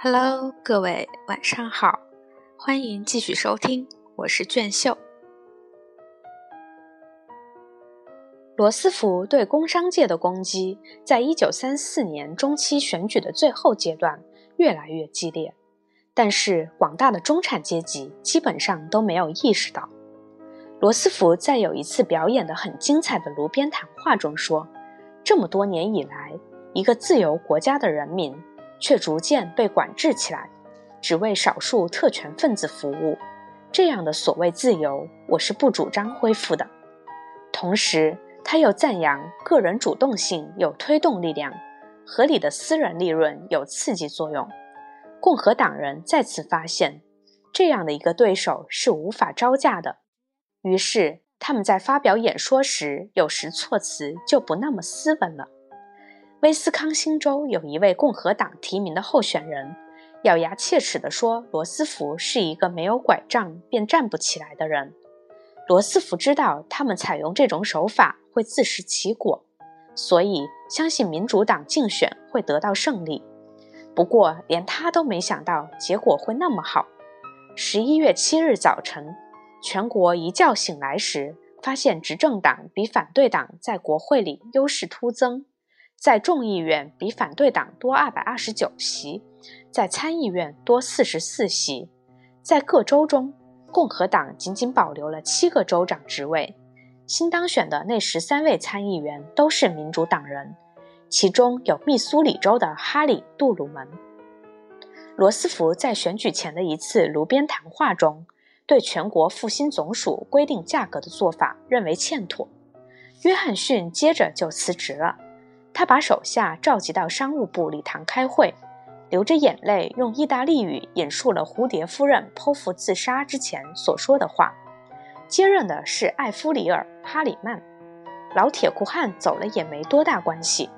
Hello，各位晚上好，欢迎继续收听，我是卷秀。罗斯福对工商界的攻击，在一九三四年中期选举的最后阶段越来越激烈，但是广大的中产阶级基本上都没有意识到。罗斯福在有一次表演的很精彩的炉边谈话中说：“这么多年以来，一个自由国家的人民。”却逐渐被管制起来，只为少数特权分子服务。这样的所谓自由，我是不主张恢复的。同时，他又赞扬个人主动性有推动力量，合理的私人利润有刺激作用。共和党人再次发现，这样的一个对手是无法招架的。于是，他们在发表演说时，有时措辞就不那么斯文了。威斯康星州有一位共和党提名的候选人，咬牙切齿地说：“罗斯福是一个没有拐杖便站不起来的人。”罗斯福知道他们采用这种手法会自食其果，所以相信民主党竞选会得到胜利。不过，连他都没想到结果会那么好。十一月七日早晨，全国一觉醒来时，发现执政党比反对党在国会里优势突增。在众议院比反对党多二百二十九席，在参议院多四十四席，在各州中，共和党仅仅保留了七个州长职位。新当选的那十三位参议员都是民主党人，其中有密苏里州的哈里·杜鲁门。罗斯福在选举前的一次炉边谈话中，对全国复兴总署规定价格的做法认为欠妥。约翰逊接着就辞职了。他把手下召集到商务部礼堂开会，流着眼泪用意大利语引述了蝴蝶夫人剖腹自杀之前所说的话。接任的是艾夫里尔·哈里曼，老铁库汉走了也没多大关系，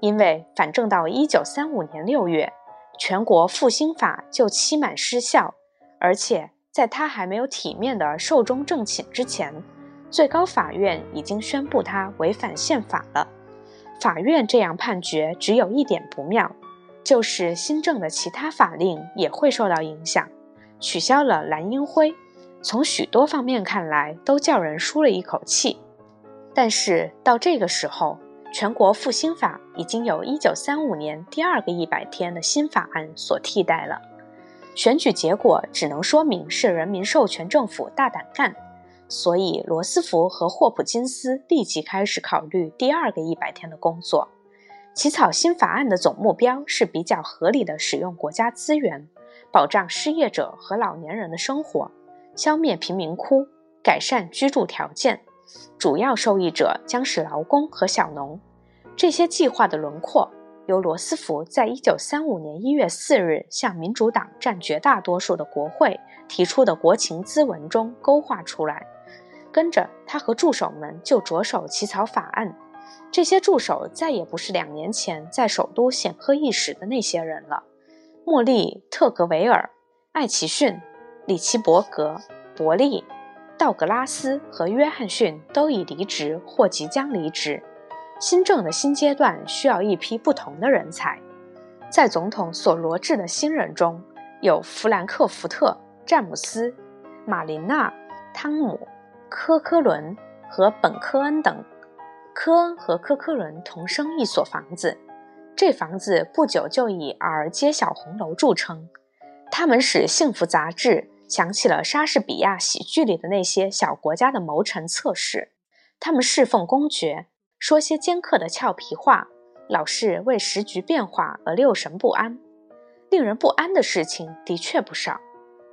因为反正到1935年6月，全国复兴法就期满失效，而且在他还没有体面的寿终正寝之前，最高法院已经宣布他违反宪法了。法院这样判决，只有一点不妙，就是新政的其他法令也会受到影响，取消了蓝鹰灰。从许多方面看来，都叫人舒了一口气。但是到这个时候，全国复兴法已经由1935年第二个一百天的新法案所替代了。选举结果只能说明是人民授权政府大胆干。所以，罗斯福和霍普金斯立即开始考虑第二个一百天的工作。起草新法案的总目标是比较合理的使用国家资源，保障失业者和老年人的生活，消灭贫民窟，改善居住条件。主要受益者将是劳工和小农。这些计划的轮廓由罗斯福在一九三五年一月四日向民主党占绝大多数的国会提出的国情咨文中勾画出来。跟着他和助手们就着手起草法案。这些助手再也不是两年前在首都显赫一时的那些人了。莫利·特格维尔、艾奇逊、里奇伯格、伯利、道格拉斯和约翰逊都已离职或即将离职。新政的新阶段需要一批不同的人才。在总统所罗致的新人中有弗兰克福特、詹姆斯、马琳娜、汤姆。科科伦和本科恩等，科恩和科科伦同生一所房子，这房子不久就以尔街小红楼著称。他们使《幸福》杂志想起了莎士比亚喜剧里的那些小国家的谋臣策士。他们侍奉公爵，说些尖刻的俏皮话，老是为时局变化而六神不安。令人不安的事情的确不少，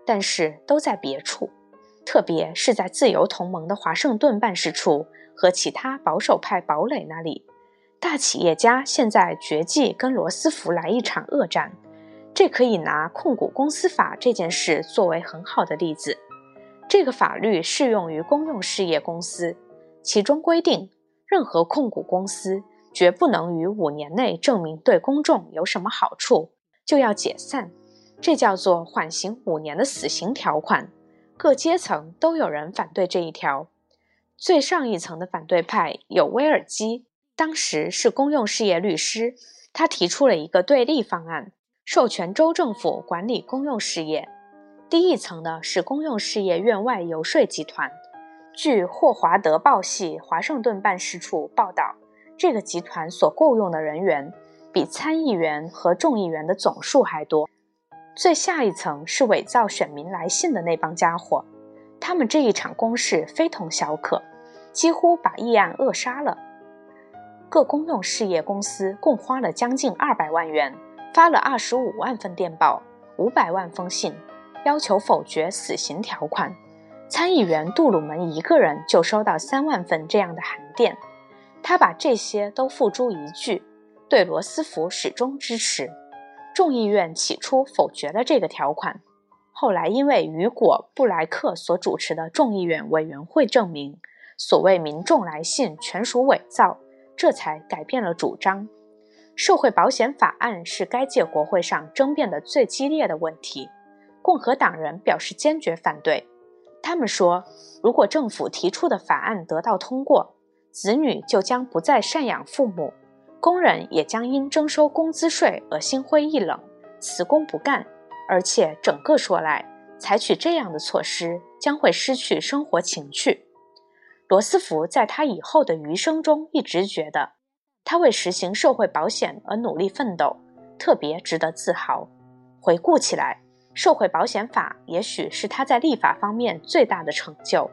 但是都在别处。特别是在自由同盟的华盛顿办事处和其他保守派堡垒那里，大企业家现在决计跟罗斯福来一场恶战。这可以拿控股公司法这件事作为很好的例子。这个法律适用于公用事业公司，其中规定，任何控股公司绝不能于五年内证明对公众有什么好处，就要解散。这叫做缓刑五年的死刑条款。各阶层都有人反对这一条，最上一层的反对派有威尔基，当时是公用事业律师，他提出了一个对立方案，授权州政府管理公用事业。低一层的是公用事业院外游说集团。据霍华德报系华盛顿办事处报道，这个集团所雇佣的人员比参议员和众议员的总数还多。最下一层是伪造选民来信的那帮家伙，他们这一场攻势非同小可，几乎把议案扼杀了。各公用事业公司共花了将近二百万元，发了二十五万份电报，五百万封信，要求否决死刑条款。参议员杜鲁门一个人就收到三万份这样的函电，他把这些都付诸一炬，对罗斯福始终支持。众议院起初否决了这个条款，后来因为雨果·布莱克所主持的众议院委员会证明所谓民众来信全属伪造，这才改变了主张。社会保险法案是该届国会上争辩的最激烈的问题，共和党人表示坚决反对。他们说，如果政府提出的法案得到通过，子女就将不再赡养父母，工人也将因征收工资税而心灰意冷，辞工不干。而且，整个说来，采取这样的措施将会失去生活情趣。罗斯福在他以后的余生中一直觉得，他为实行社会保险而努力奋斗，特别值得自豪。回顾起来。社会保险法也许是他在立法方面最大的成就，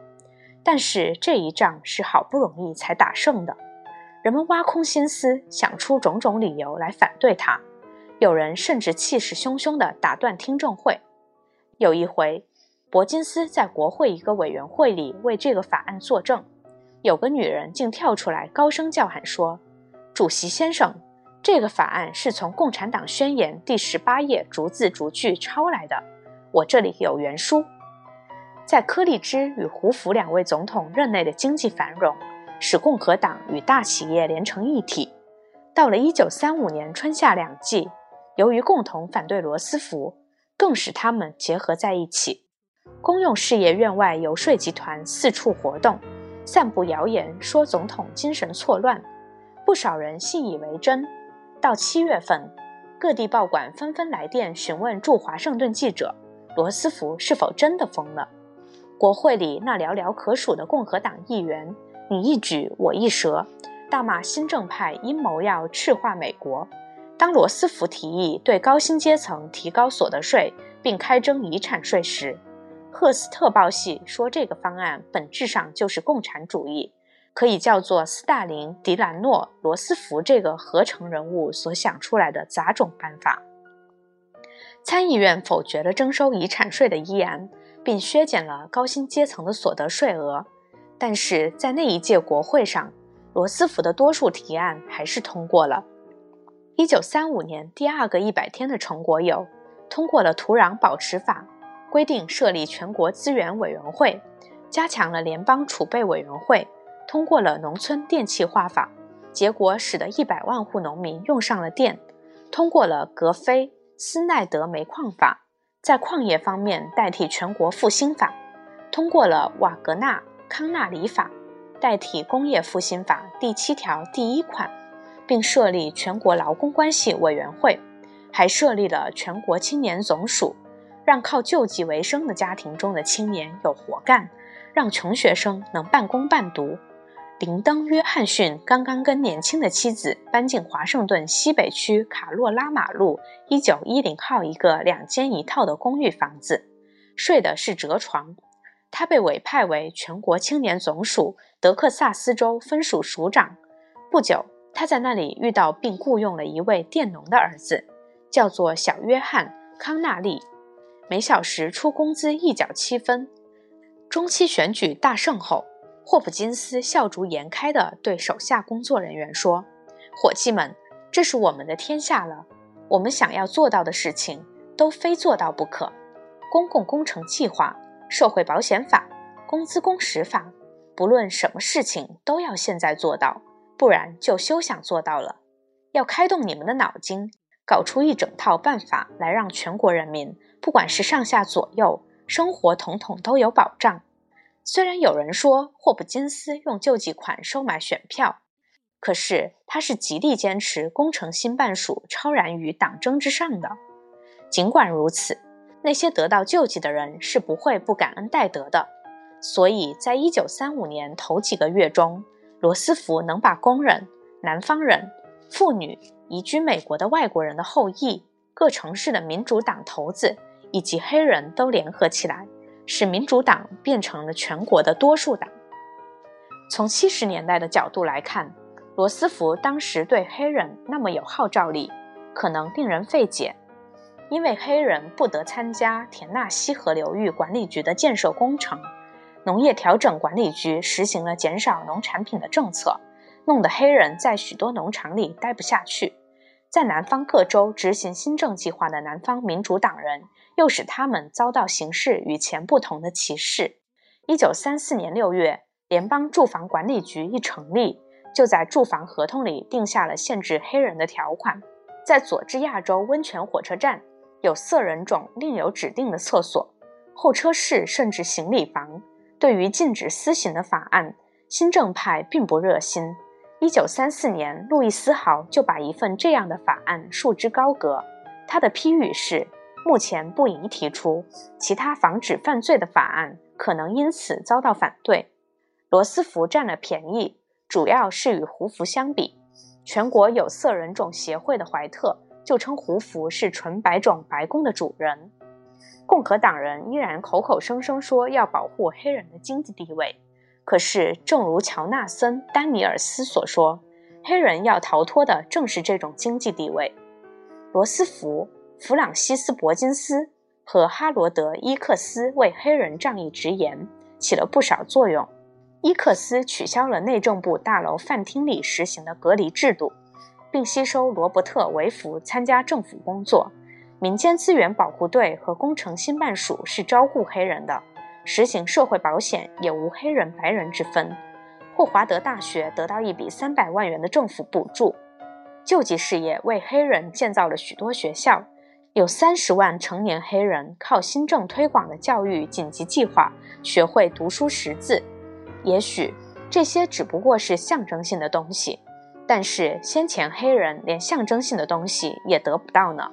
但是这一仗是好不容易才打胜的。人们挖空心思想出种种理由来反对他，有人甚至气势汹汹地打断听证会。有一回，伯金斯在国会一个委员会里为这个法案作证，有个女人竟跳出来高声叫喊说：“主席先生。”这个法案是从《共产党宣言》第十八页逐字逐句抄来的，我这里有原书。在柯立芝与胡佛两位总统任内的经济繁荣，使共和党与大企业连成一体。到了1935年春夏两季，由于共同反对罗斯福，更使他们结合在一起。公用事业院外游说集团四处活动，散布谣言，说总统精神错乱，不少人信以为真。到七月份，各地报馆纷纷来电询问驻华盛顿记者罗斯福是否真的疯了。国会里那寥寥可数的共和党议员，你一举我一舌，大骂新政派阴谋要赤化美国。当罗斯福提议对高薪阶层提高所得税并开征遗产税时，赫斯特报系说这个方案本质上就是共产主义。可以叫做斯大林、迪兰诺、罗斯福这个合成人物所想出来的杂种办法。参议院否决了征收遗产税的议案，并削减了高薪阶层的所得税额。但是在那一届国会上，罗斯福的多数提案还是通过了。一九三五年第二个一百天的成果有：通过了土壤保持法，规定设立全国资源委员会，加强了联邦储备委员会。通过了农村电气化法，结果使得一百万户农民用上了电；通过了格菲斯奈德煤矿法，在矿业方面代替全国复兴法；通过了瓦格纳康纳里法，代替工业复兴法第七条第一款，并设立全国劳工关系委员会，还设立了全国青年总署，让靠救济为生的家庭中的青年有活干，让穷学生能半工半读。林登·约翰逊刚刚跟年轻的妻子搬进华盛顿西北区卡洛拉马路一九一零号一个两间一套的公寓房子，睡的是折床。他被委派为全国青年总署德克萨斯州分署署长。不久，他在那里遇到并雇佣了一位佃农的儿子，叫做小约翰·康纳利，每小时出工资一角七分。中期选举大胜后。霍普金斯笑逐颜开地对手下工作人员说：“伙计们，这是我们的天下了。我们想要做到的事情，都非做到不可。公共工程计划、社会保险法、工资工时法，不论什么事情，都要现在做到，不然就休想做到了。要开动你们的脑筋，搞出一整套办法来，让全国人民，不管是上下左右，生活统统都有保障。”虽然有人说霍普金斯用救济款收买选票，可是他是极力坚持工程新办署超然于党争之上的。尽管如此，那些得到救济的人是不会不感恩戴德的。所以在1935年头几个月中，罗斯福能把工人、南方人、妇女、移居美国的外国人的后裔、各城市的民主党头子以及黑人都联合起来，使民主党变成了全国的多数党。从70年代的角度来看，罗斯福当时对黑人那么有号召力，可能令人费解。因为黑人不得参加田纳西河流域管理局的建设工程，农业调整管理局实行了减少农产品的政策，弄得黑人在许多农场里待不下去。在南方各州执行新政计划的南方民主党人，又使他们遭到形势与前不同的歧视。一九三四年六月，联邦住房管理局一成立，就在住房合同里定下了限制黑人的条款。在佐治亚州温泉火车站。有色人种另有指定的厕所、候车室，甚至行李房。对于禁止私刑的法案，新政派并不热心。一九三四年，路易斯豪就把一份这样的法案束之高阁。他的批语是：“目前不宜提出其他防止犯罪的法案，可能因此遭到反对。”罗斯福占了便宜，主要是与胡佛相比。全国有色人种协会的怀特。就称胡佛是纯白种白宫的主人。共和党人依然口口声声说要保护黑人的经济地位，可是，正如乔纳森·丹尼尔斯所说，黑人要逃脱的正是这种经济地位。罗斯福、弗朗西斯·伯金斯和哈罗德·伊克斯为黑人仗义直言，起了不少作用。伊克斯取消了内政部大楼饭厅里实行的隔离制度。并吸收罗伯特·维弗参加政府工作。民间资源保护队和工程新办署是招雇黑人的，实行社会保险也无黑人白人之分。霍华德大学得到一笔三百万元的政府补助，救济事业为黑人建造了许多学校，有三十万成年黑人靠新政推广的教育紧急计划学会读书识字。也许这些只不过是象征性的东西。但是先前黑人连象征性的东西也得不到呢。